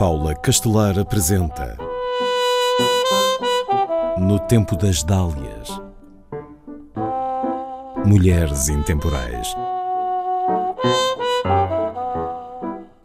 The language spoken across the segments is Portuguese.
Paula Castelar apresenta No Tempo das Dálias Mulheres Intemporais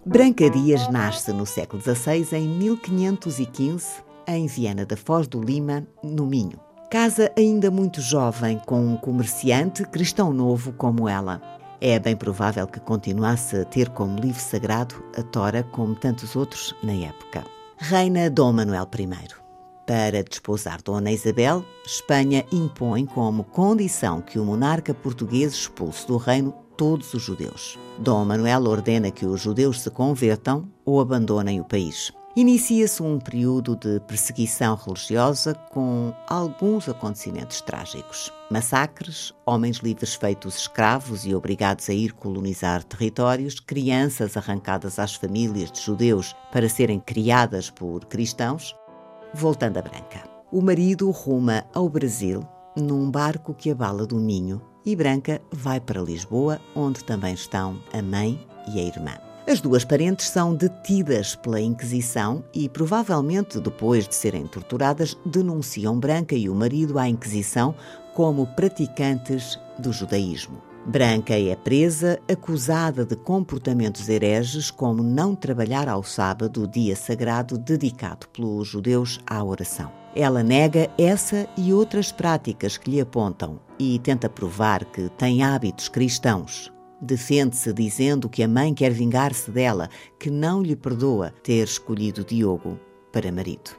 Branca Dias nasce no século XVI, em 1515, em Viana da Foz do Lima, no Minho. Casa ainda muito jovem com um comerciante cristão novo como ela. É bem provável que continuasse a ter como livro sagrado a Tora, como tantos outros na época. Reina Dom Manuel I. Para desposar Dona Isabel, Espanha impõe como condição que o monarca português expulse do reino todos os judeus. Dom Manuel ordena que os judeus se convertam ou abandonem o país. Inicia-se um período de perseguição religiosa com alguns acontecimentos trágicos. Massacres, homens livres feitos escravos e obrigados a ir colonizar territórios, crianças arrancadas às famílias de judeus para serem criadas por cristãos. Voltando a Branca. O marido ruma ao Brasil num barco que abala do Minho e Branca vai para Lisboa, onde também estão a mãe e a irmã. As duas parentes são detidas pela Inquisição e, provavelmente depois de serem torturadas, denunciam Branca e o marido à Inquisição como praticantes do judaísmo. Branca é presa, acusada de comportamentos hereges, como não trabalhar ao sábado, dia sagrado dedicado pelos judeus à oração. Ela nega essa e outras práticas que lhe apontam e tenta provar que tem hábitos cristãos, Defende-se dizendo que a mãe quer vingar-se dela, que não lhe perdoa ter escolhido Diogo para marido.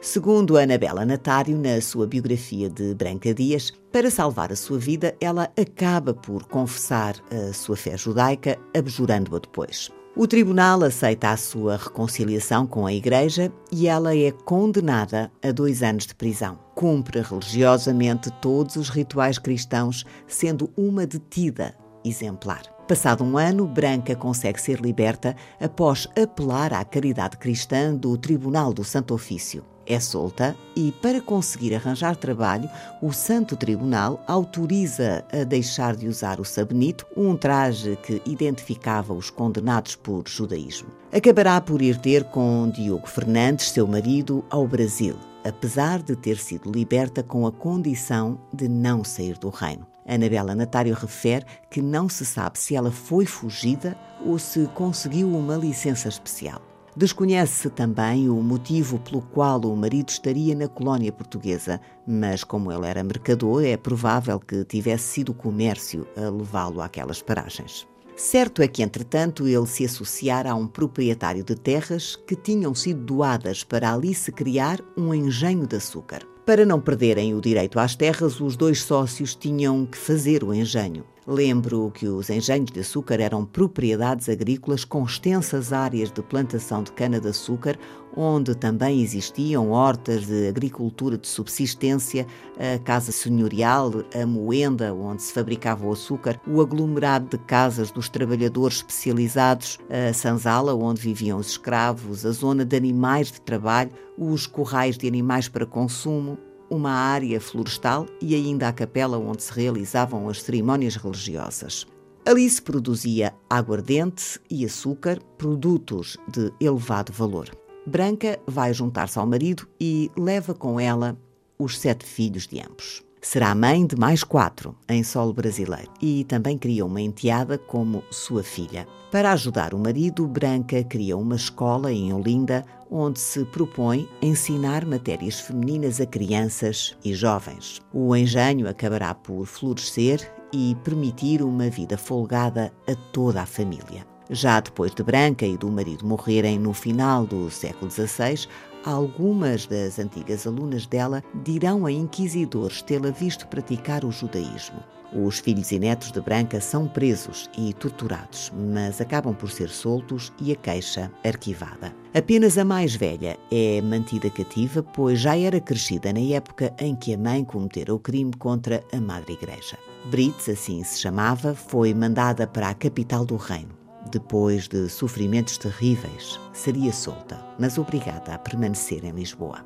Segundo Anabela Natário, na sua biografia de Branca Dias, para salvar a sua vida, ela acaba por confessar a sua fé judaica, abjurando-a depois. O tribunal aceita a sua reconciliação com a Igreja e ela é condenada a dois anos de prisão. Cumpre religiosamente todos os rituais cristãos, sendo uma detida exemplar. Passado um ano, Branca consegue ser liberta após apelar à caridade cristã do Tribunal do Santo Ofício. É solta e, para conseguir arranjar trabalho, o Santo Tribunal autoriza a deixar de usar o sabenito, um traje que identificava os condenados por judaísmo. Acabará por ir ter com Diogo Fernandes, seu marido, ao Brasil, apesar de ter sido liberta com a condição de não sair do reino. Anabela Natário refere que não se sabe se ela foi fugida ou se conseguiu uma licença especial. Desconhece-se também o motivo pelo qual o marido estaria na colónia portuguesa, mas como ele era mercador, é provável que tivesse sido o comércio a levá-lo àquelas paragens. Certo é que, entretanto, ele se associara a um proprietário de terras que tinham sido doadas para ali se criar um engenho de açúcar. Para não perderem o direito às terras, os dois sócios tinham que fazer o engenho. Lembro que os engenhos de açúcar eram propriedades agrícolas com extensas áreas de plantação de cana-de-açúcar, onde também existiam hortas de agricultura de subsistência, a casa senhorial, a moenda, onde se fabricava o açúcar, o aglomerado de casas dos trabalhadores especializados, a sanzala, onde viviam os escravos, a zona de animais de trabalho, os corrais de animais para consumo, uma área florestal e ainda a capela onde se realizavam as cerimónias religiosas. Ali se produzia aguardente e açúcar, produtos de elevado valor. Branca vai juntar-se ao marido e leva com ela os sete filhos de ambos. Será mãe de mais quatro em solo brasileiro e também cria uma enteada como sua filha. Para ajudar o marido, Branca cria uma escola em Olinda onde se propõe ensinar matérias femininas a crianças e jovens. O engenho acabará por florescer e permitir uma vida folgada a toda a família. Já depois de Branca e do marido morrerem no final do século XVI, algumas das antigas alunas dela dirão a inquisidores tê-la visto praticar o judaísmo. Os filhos e netos de Branca são presos e torturados, mas acabam por ser soltos e a queixa arquivada. Apenas a mais velha é mantida cativa, pois já era crescida na época em que a mãe cometera o crime contra a Madre Igreja. Brits, assim se chamava, foi mandada para a capital do reino. Depois de sofrimentos terríveis, seria solta, mas obrigada a permanecer em Lisboa.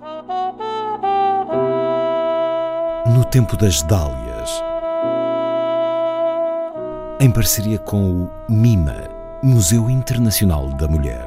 No tempo das Dálias em parceria com o MIMA, Museu Internacional da Mulher.